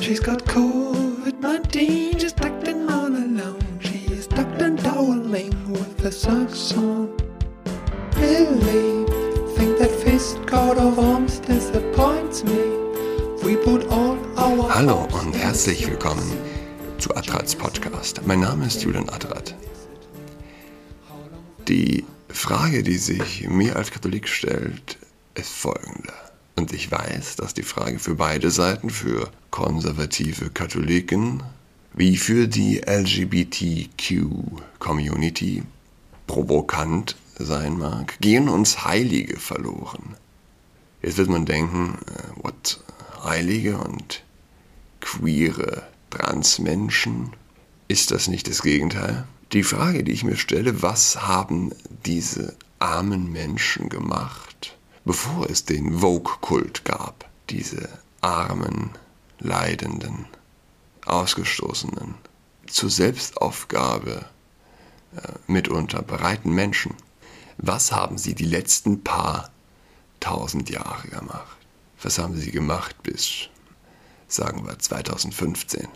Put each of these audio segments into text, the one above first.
She's got COVID-19, she's tucked in all alone. She is tucked and toweling with the socks on. Really think that fist coat of arms disappoints me. We put all our Hallo und herzlich willkommen zu Adrats Podcast. Mein Name ist Julian Adrat. Die Frage, die sich mir als Katholik stellt, ist folgende. Und ich weiß, dass die Frage für beide Seiten, für konservative Katholiken wie für die LGBTQ-Community, provokant sein mag. Gehen uns Heilige verloren? Jetzt wird man denken, äh, what, Heilige und queere Transmenschen? Ist das nicht das Gegenteil? Die Frage, die ich mir stelle, was haben diese armen Menschen gemacht, bevor es den Vogue-Kult gab? Diese armen, leidenden, ausgestoßenen, zur Selbstaufgabe äh, mitunter bereiten Menschen. Was haben sie die letzten paar tausend Jahre gemacht? Was haben sie gemacht bis, sagen wir, 2015?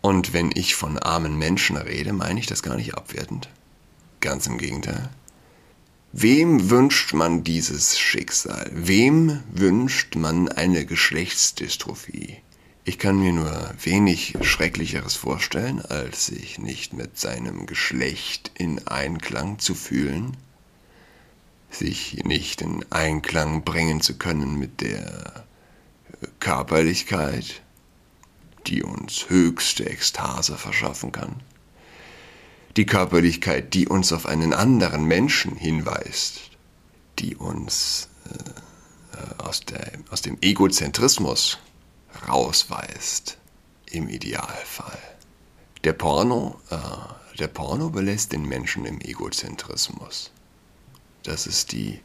Und wenn ich von armen Menschen rede, meine ich das gar nicht abwertend. Ganz im Gegenteil. Wem wünscht man dieses Schicksal? Wem wünscht man eine Geschlechtsdystrophie? Ich kann mir nur wenig Schrecklicheres vorstellen, als sich nicht mit seinem Geschlecht in Einklang zu fühlen, sich nicht in Einklang bringen zu können mit der Körperlichkeit, die uns höchste Ekstase verschaffen kann. Die Körperlichkeit, die uns auf einen anderen Menschen hinweist, die uns äh, aus, der, aus dem Egozentrismus rausweist, im Idealfall. Der Porno, äh, der Porno belässt den Menschen im Egozentrismus. Das ist die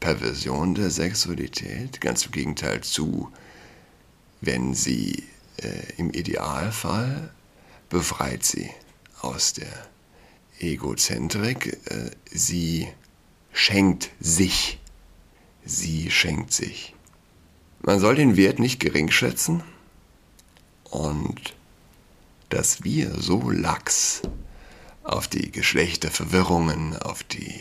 Perversion der Sexualität, ganz im Gegenteil zu, wenn sie äh, im Idealfall befreit sie aus der Egozentrik. Äh, sie schenkt sich. Sie schenkt sich. Man soll den Wert nicht gering schätzen und dass wir so lax auf die Geschlechterverwirrungen, auf die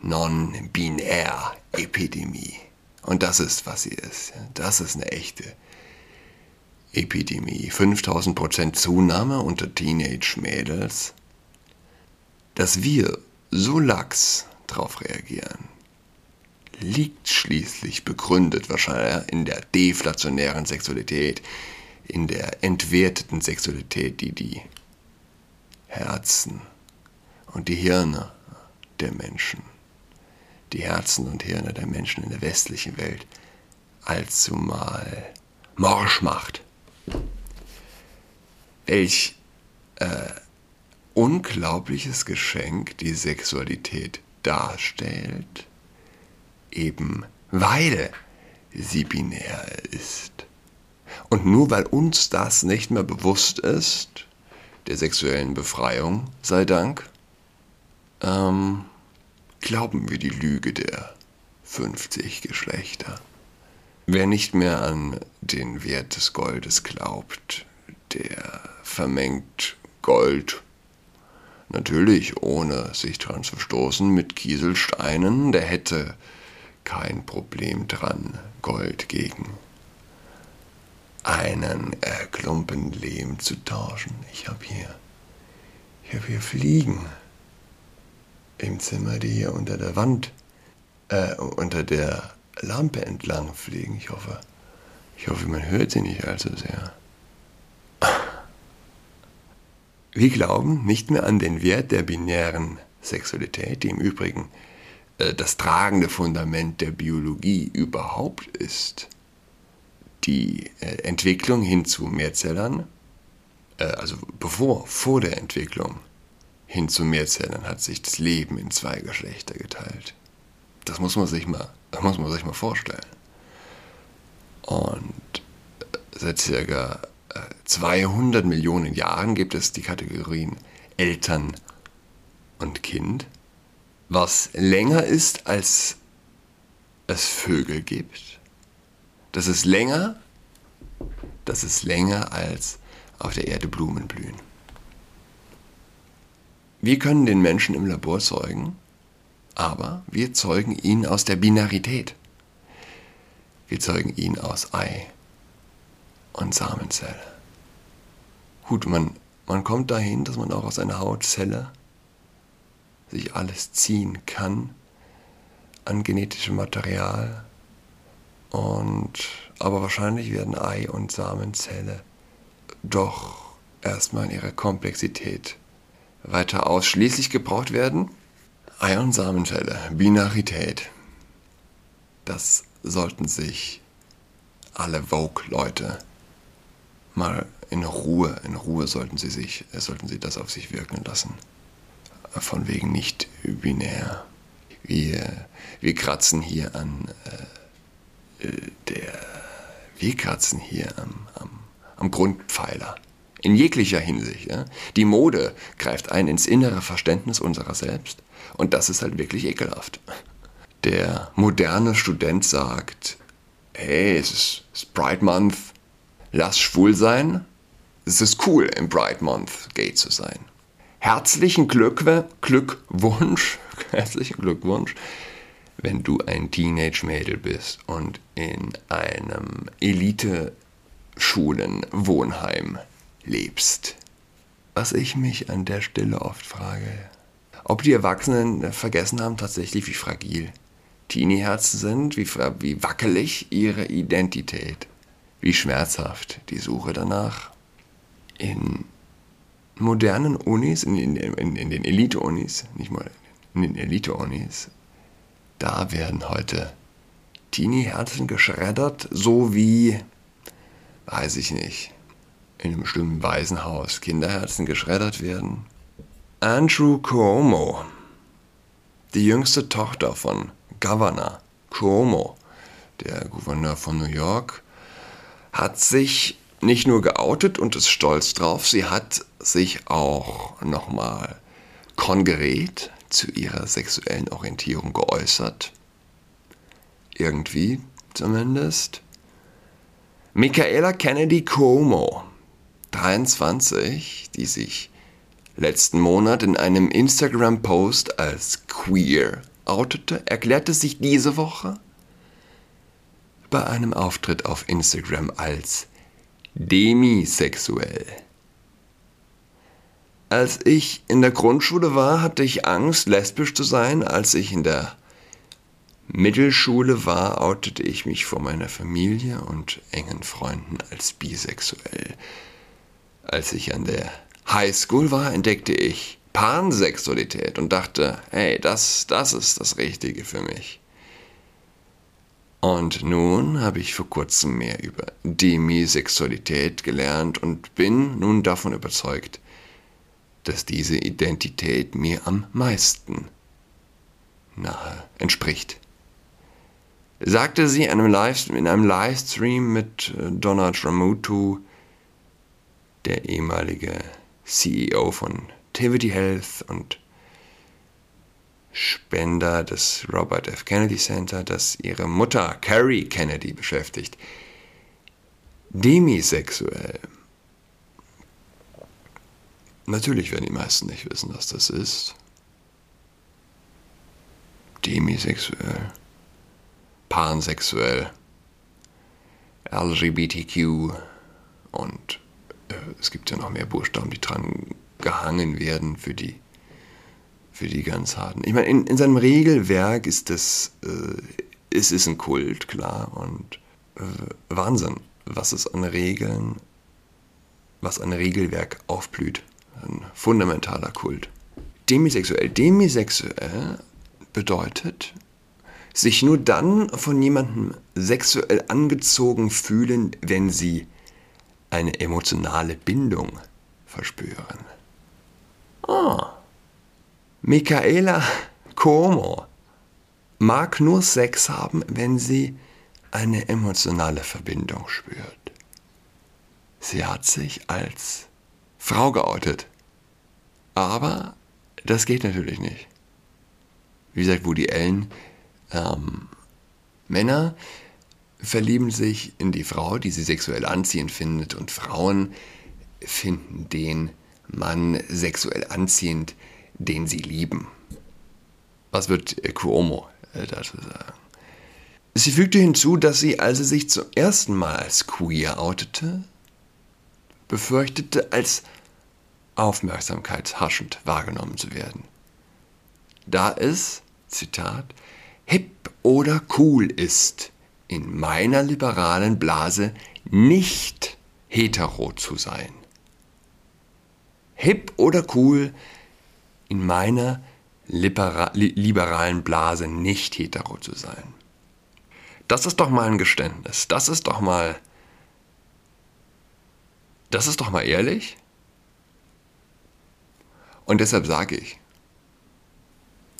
Non-Binär-Epidemie. Und das ist, was sie ist. Das ist eine echte Epidemie. 5000% Zunahme unter Teenage-Mädels. Dass wir so lax darauf reagieren, liegt schließlich begründet wahrscheinlich in der deflationären Sexualität, in der entwerteten Sexualität, die die Herzen und die Hirne der Menschen, die Herzen und Hirne der Menschen in der westlichen Welt allzumal morsch macht. Welch äh, unglaubliches Geschenk die Sexualität darstellt, eben weil sie binär ist. Und nur weil uns das nicht mehr bewusst ist, der sexuellen Befreiung sei Dank, ähm, glauben wir die Lüge der 50 Geschlechter. Wer nicht mehr an den Wert des Goldes glaubt, der vermengt Gold, natürlich ohne sich dran zu stoßen, mit Kieselsteinen, der hätte kein Problem dran, Gold gegen einen äh, Klumpen Lehm zu tauschen. Ich habe hier, ich habe hier Fliegen im Zimmer, die hier unter der Wand, äh, unter der Lampe entlang fliegen. Ich hoffe, ich hoffe, man hört sie nicht allzu sehr. Wir glauben nicht mehr an den Wert der binären Sexualität, die im Übrigen äh, das tragende Fundament der Biologie überhaupt ist. Die äh, Entwicklung hin zu Mehrzellern, äh, also bevor, vor der Entwicklung hin zu Mehrzellern hat sich das Leben in zwei Geschlechter geteilt. Das muss man sich mal das muss man sich mal vorstellen. Und seit circa 200 Millionen Jahren gibt es die Kategorien Eltern und Kind, was länger ist, als es Vögel gibt. Das ist länger dass es länger als auf der Erde Blumen blühen. Wir können den Menschen im Labor zeugen, aber wir zeugen ihn aus der Binarität. Wir zeugen ihn aus Ei und Samenzelle. Gut, man, man kommt dahin, dass man auch aus einer Hautzelle sich alles ziehen kann an genetischem Material. Und, aber wahrscheinlich werden Ei und Samenzelle doch erstmal in ihrer Komplexität weiter ausschließlich gebraucht werden. Ei und Samenzelle, Binarität. Das sollten sich alle Vogue-Leute mal in Ruhe, in Ruhe sollten sie sich, sollten sie das auf sich wirken lassen. Von wegen nicht binär. Wir, wir kratzen hier an äh, der, wir kratzen hier am, am, am Grundpfeiler. In jeglicher Hinsicht. Ja? Die Mode greift ein ins innere Verständnis unserer selbst und das ist halt wirklich ekelhaft. Der moderne Student sagt, hey, es ist, ist Pride Month, lass schwul sein, es ist cool, im Bright Month gay zu sein. Herzlichen Glückw Glückwunsch, herzlichen Glückwunsch, wenn du ein Teenage-Mädel bist und in einem Elite-Schulen-Wohnheim lebst. Was ich mich an der Stelle oft frage, ob die Erwachsenen vergessen haben tatsächlich, wie fragil Teenie-Herzen sind, wie, wie wackelig ihre Identität, wie schmerzhaft die Suche danach in modernen Unis, in, in, in, in den Elite-Unis, nicht mal in den Elite-Unis, da werden heute Teenie-Herzen geschreddert, so wie, weiß ich nicht, in einem bestimmten Waisenhaus Kinderherzen geschreddert werden. Andrew Cuomo, die jüngste Tochter von Governor Cuomo, der Gouverneur von New York, hat sich nicht nur geoutet und ist stolz drauf, sie hat sich auch nochmal konkret zu ihrer sexuellen Orientierung geäußert. Irgendwie zumindest. Michaela Kennedy Cuomo, 23, die sich letzten Monat in einem Instagram-Post als queer outete, erklärte sich diese Woche bei einem Auftritt auf Instagram als demisexuell. Als ich in der Grundschule war, hatte ich Angst, lesbisch zu sein. Als ich in der Mittelschule war, outete ich mich vor meiner Familie und engen Freunden als bisexuell. Als ich an der Highschool war, entdeckte ich Pansexualität und dachte, hey, das, das ist das Richtige für mich. Und nun habe ich vor kurzem mehr über Demisexualität gelernt und bin nun davon überzeugt, dass diese Identität mir am meisten nahe entspricht. Sagte sie in einem, Live in einem Livestream mit äh, Donald Ramutu, der ehemalige CEO von Tivity Health und Spender des Robert F. Kennedy Center, das ihre Mutter Carrie Kennedy beschäftigt. Demisexuell. Natürlich werden die meisten nicht wissen, was das ist. Demisexuell. Pansexuell. LGBTQ. Und es gibt ja noch mehr Buchstaben, die dran gehangen werden für die für die ganz harten. Ich meine, in, in seinem Regelwerk ist das, äh, es ist ein Kult, klar, und äh, Wahnsinn, was es an Regeln, was an Regelwerk aufblüht. Ein fundamentaler Kult. Demisexuell. Demisexuell bedeutet, sich nur dann von jemandem sexuell angezogen fühlen, wenn sie eine emotionale Bindung verspüren. Ah. Michaela Como mag nur Sex haben, wenn sie eine emotionale Verbindung spürt. Sie hat sich als Frau geoutet. Aber das geht natürlich nicht. Wie sagt Woody Allen, ähm, Männer verlieben sich in die Frau, die sie sexuell anziehend findet, und Frauen finden den Mann sexuell anziehend, den sie lieben. Was wird Cuomo äh, dazu sagen? Sie fügte hinzu, dass sie, als sie sich zum ersten Mal als queer outete, befürchtete, als aufmerksamkeitshaschend wahrgenommen zu werden. Da es, Zitat, hip oder cool ist, in meiner liberalen Blase nicht hetero zu sein. Hip oder cool, in meiner liberalen Blase nicht hetero zu sein. Das ist doch mal ein Geständnis. Das ist doch mal. Das ist doch mal ehrlich. Und deshalb sage ich,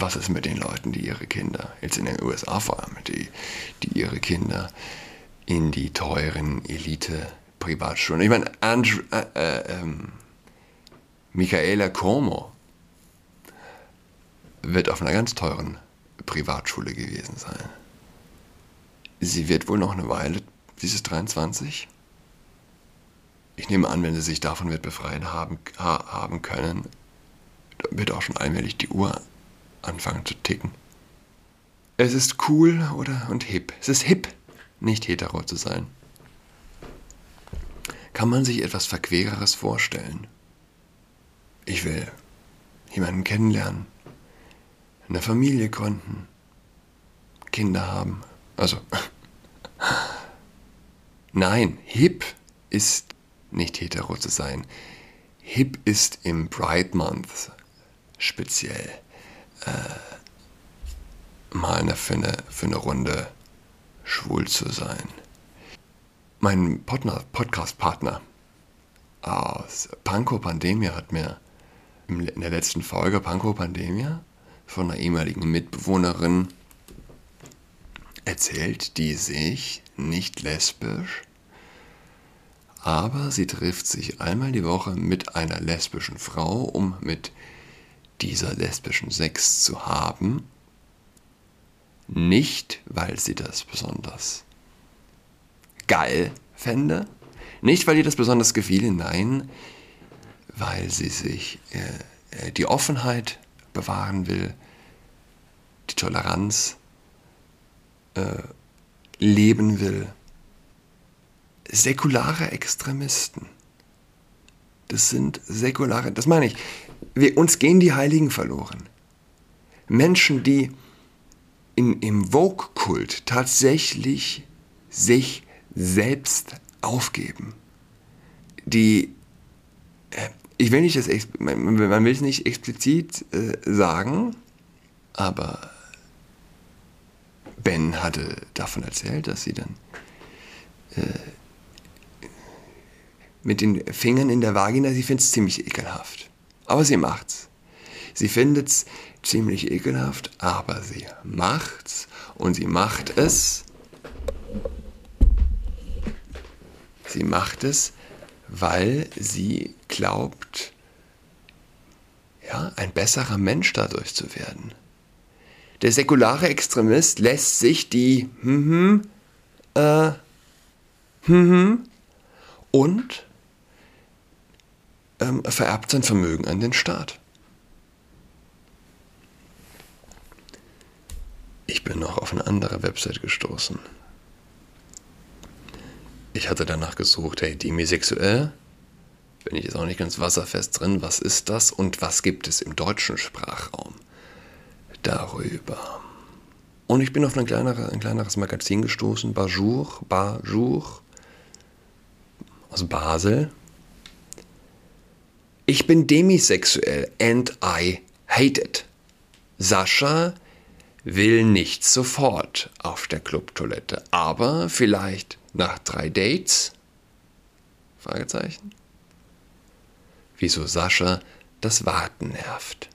was ist mit den Leuten, die ihre Kinder, jetzt in den USA vor allem, die, die ihre Kinder in die teuren Elite-Privatschulen. Ich meine, Andrew, äh, äh, ähm, Michaela Como wird auf einer ganz teuren Privatschule gewesen sein. Sie wird wohl noch eine Weile, dieses 23. Ich nehme an, wenn sie sich davon wird befreien haben, haben können, wird auch schon allmählich die Uhr anfangen zu ticken. Es ist cool oder und hip. Es ist hip, nicht hetero zu sein. Kann man sich etwas Verquereres vorstellen? Ich will jemanden kennenlernen, eine Familie gründen, Kinder haben. Also Nein, hip ist nicht hetero zu sein. Hip ist im Pride Month speziell äh, mal eine, für, eine, für eine Runde schwul zu sein. Mein Podcast-Partner aus Panko Pandemia hat mir in der letzten Folge Panko Pandemia von einer ehemaligen Mitbewohnerin erzählt, die sich nicht lesbisch, aber sie trifft sich einmal die Woche mit einer lesbischen Frau, um mit dieser lesbischen Sex zu haben, nicht weil sie das besonders geil fände, nicht weil ihr das besonders gefiel, nein, weil sie sich äh, äh die Offenheit bewahren will, die Toleranz, äh, leben will. Säkulare Extremisten. Das sind säkulare, das meine ich, wir, uns gehen die Heiligen verloren. Menschen, die in, im Vogue-Kult tatsächlich sich selbst aufgeben. Die, äh, ich will nicht das, man, will es nicht explizit äh, sagen, aber Ben hatte davon erzählt, dass sie dann äh, mit den Fingern in der Vagina, sie findet es ziemlich ekelhaft. Aber sie macht's. Sie findet's ziemlich ekelhaft, aber sie macht's und sie macht es. Sie macht es, weil sie glaubt, ja, ein besserer Mensch dadurch zu werden. Der säkulare Extremist lässt sich die hm, hm, äh, hm, hm, und ähm, vererbt sein Vermögen an den Staat. Ich bin noch auf eine andere Website gestoßen. Ich hatte danach gesucht, hey, demisexuell? Bin ich jetzt auch nicht ganz wasserfest drin. Was ist das und was gibt es im deutschen Sprachraum? darüber. Und ich bin auf ein, kleinere, ein kleineres Magazin gestoßen, Bajour, Bajour aus Basel. Ich bin demisexuell and I hate it. Sascha will nicht sofort auf der Clubtoilette, aber vielleicht nach drei Dates? Fragezeichen. Wieso Sascha das Warten nervt.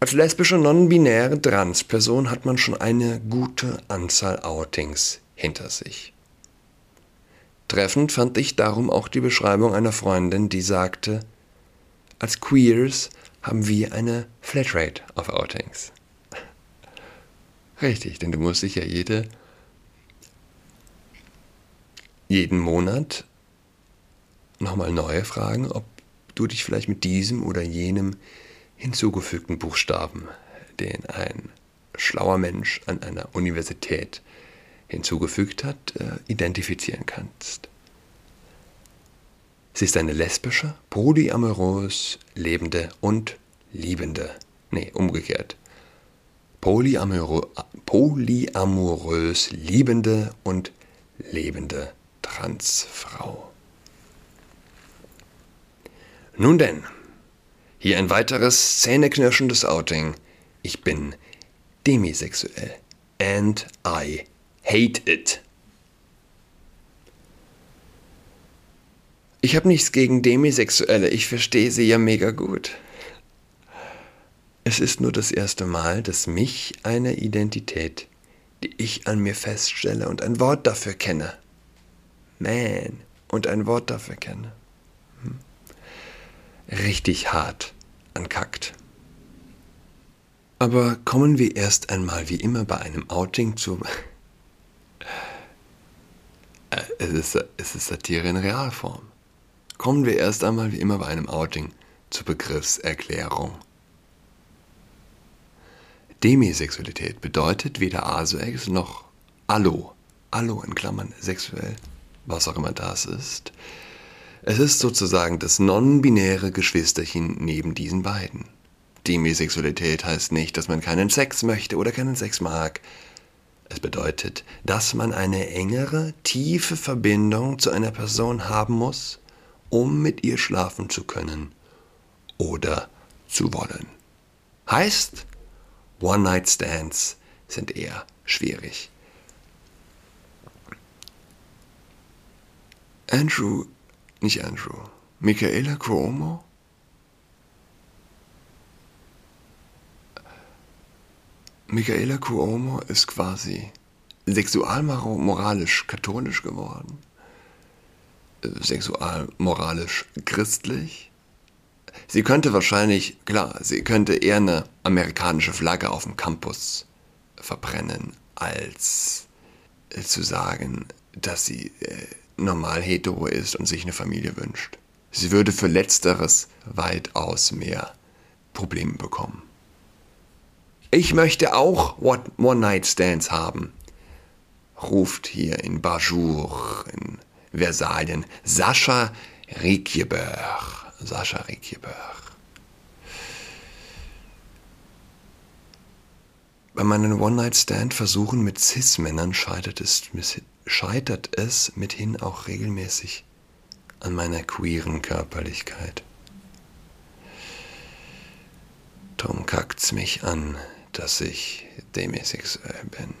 Als lesbische non-binäre Transperson hat man schon eine gute Anzahl Outings hinter sich. Treffend fand ich darum auch die Beschreibung einer Freundin, die sagte, als Queers haben wir eine Flatrate auf Outings. Richtig, denn du musst dich ja jede, jeden Monat nochmal neu fragen, ob du dich vielleicht mit diesem oder jenem hinzugefügten Buchstaben, den ein schlauer Mensch an einer Universität hinzugefügt hat, äh, identifizieren kannst. Sie ist eine lesbische, polyamorös lebende und liebende, nee, umgekehrt, polyamorö polyamorös liebende und lebende Transfrau. Nun denn, hier ein weiteres zähneknirschendes Outing. Ich bin demisexuell. And I hate it. Ich habe nichts gegen Demisexuelle, ich verstehe sie ja mega gut. Es ist nur das erste Mal, dass mich eine Identität, die ich an mir feststelle und ein Wort dafür kenne, man, und ein Wort dafür kenne, hm, richtig hart ankackt. Aber kommen wir erst einmal wie immer bei einem Outing zu... Es ist, es ist Satire in Realform. Kommen wir erst einmal wie immer bei einem Outing zur Begriffserklärung. Demisexualität bedeutet weder asex noch allo. Allo in Klammern sexuell, was auch immer das ist. Es ist sozusagen das non-binäre Geschwisterchen neben diesen beiden. Demisexualität heißt nicht, dass man keinen Sex möchte oder keinen Sex mag. Es bedeutet, dass man eine engere, tiefe Verbindung zu einer Person haben muss, um mit ihr schlafen zu können oder zu wollen. Heißt, One-Night-Stands sind eher schwierig. Andrew, nicht Andrew, Michaela Cuomo? Michaela Cuomo ist quasi sexualmoralisch katholisch geworden sexualmoralisch christlich. Sie könnte wahrscheinlich, klar, sie könnte eher eine amerikanische Flagge auf dem Campus verbrennen, als zu sagen, dass sie äh, normal hetero ist und sich eine Familie wünscht. Sie würde für letzteres weitaus mehr Probleme bekommen. Ich möchte auch One-Night-Stands haben, ruft hier in Bajour, in Versalien. Sascha Riekjeberg. Sascha Riekjeberg. Bei meinen One-Night-Stand-Versuchen mit Cis-Männern scheitert es, scheitert es mithin auch regelmäßig an meiner queeren Körperlichkeit. Drum kackt's mich an, dass ich demisexuell bin.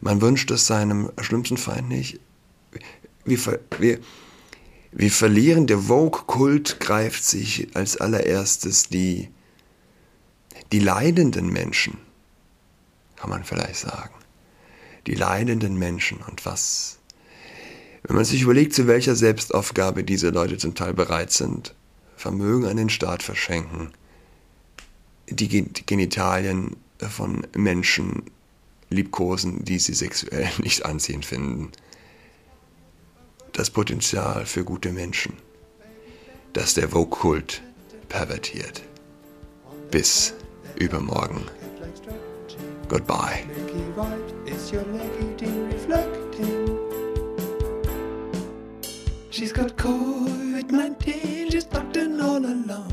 Man wünscht es seinem schlimmsten Feind nicht. Wir, wir, wir verlieren, der Vogue-Kult greift sich als allererstes die, die leidenden Menschen, kann man vielleicht sagen. Die leidenden Menschen und was, wenn man sich überlegt, zu welcher Selbstaufgabe diese Leute zum Teil bereit sind, Vermögen an den Staat verschenken, die Genitalien von Menschen liebkosen, die sie sexuell nicht anziehend finden. Das Potenzial für gute Menschen, das der Vogue-Kult pervertiert. Bis übermorgen. Goodbye. She's got COVID-19, she's tucked in all alone.